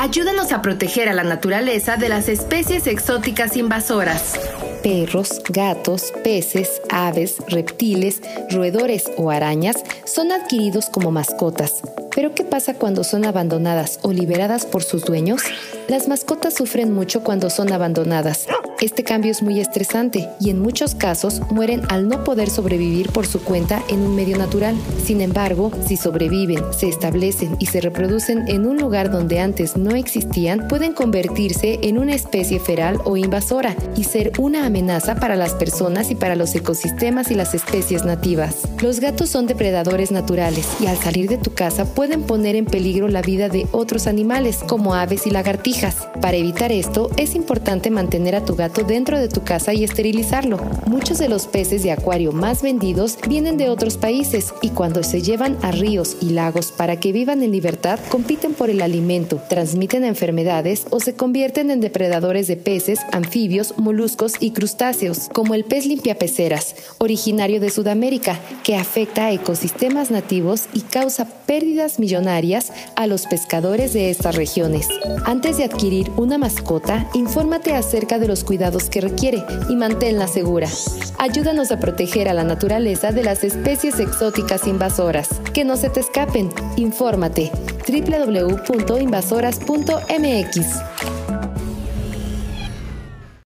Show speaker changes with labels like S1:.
S1: Ayúdanos a proteger a la naturaleza de las especies exóticas invasoras.
S2: Perros, gatos, peces, aves, reptiles, roedores o arañas son adquiridos como mascotas. Pero ¿qué pasa cuando son abandonadas o liberadas por sus dueños? Las mascotas sufren mucho cuando son abandonadas. Este cambio es muy estresante y en muchos casos mueren al no poder sobrevivir por su cuenta en un medio natural. Sin embargo, si sobreviven, se establecen y se reproducen en un lugar donde antes no existían, pueden convertirse en una especie feral o invasora y ser una amenaza para las personas y para los ecosistemas y las especies nativas. Los gatos son depredadores naturales y al salir de tu casa pueden poner en peligro la vida de otros animales como aves y lagartijas. Para evitar esto, es importante mantener a tu gato dentro de tu casa y esterilizarlo. Muchos de los peces de acuario más vendidos vienen de otros países y cuando se llevan a ríos y lagos para que vivan en libertad, compiten por el alimento, transmiten enfermedades o se convierten en depredadores de peces, anfibios, moluscos y crustáceos, como el pez limpiapeceras, originario de Sudamérica, que afecta a ecosistemas nativos y causa pérdidas millonarias a los pescadores de estas regiones. Antes de adquirir una mascota, infórmate acerca de los que requiere y manténla segura. Ayúdanos a proteger a la naturaleza de las especies exóticas invasoras. Que no se te escapen. Infórmate www.invasoras.mx.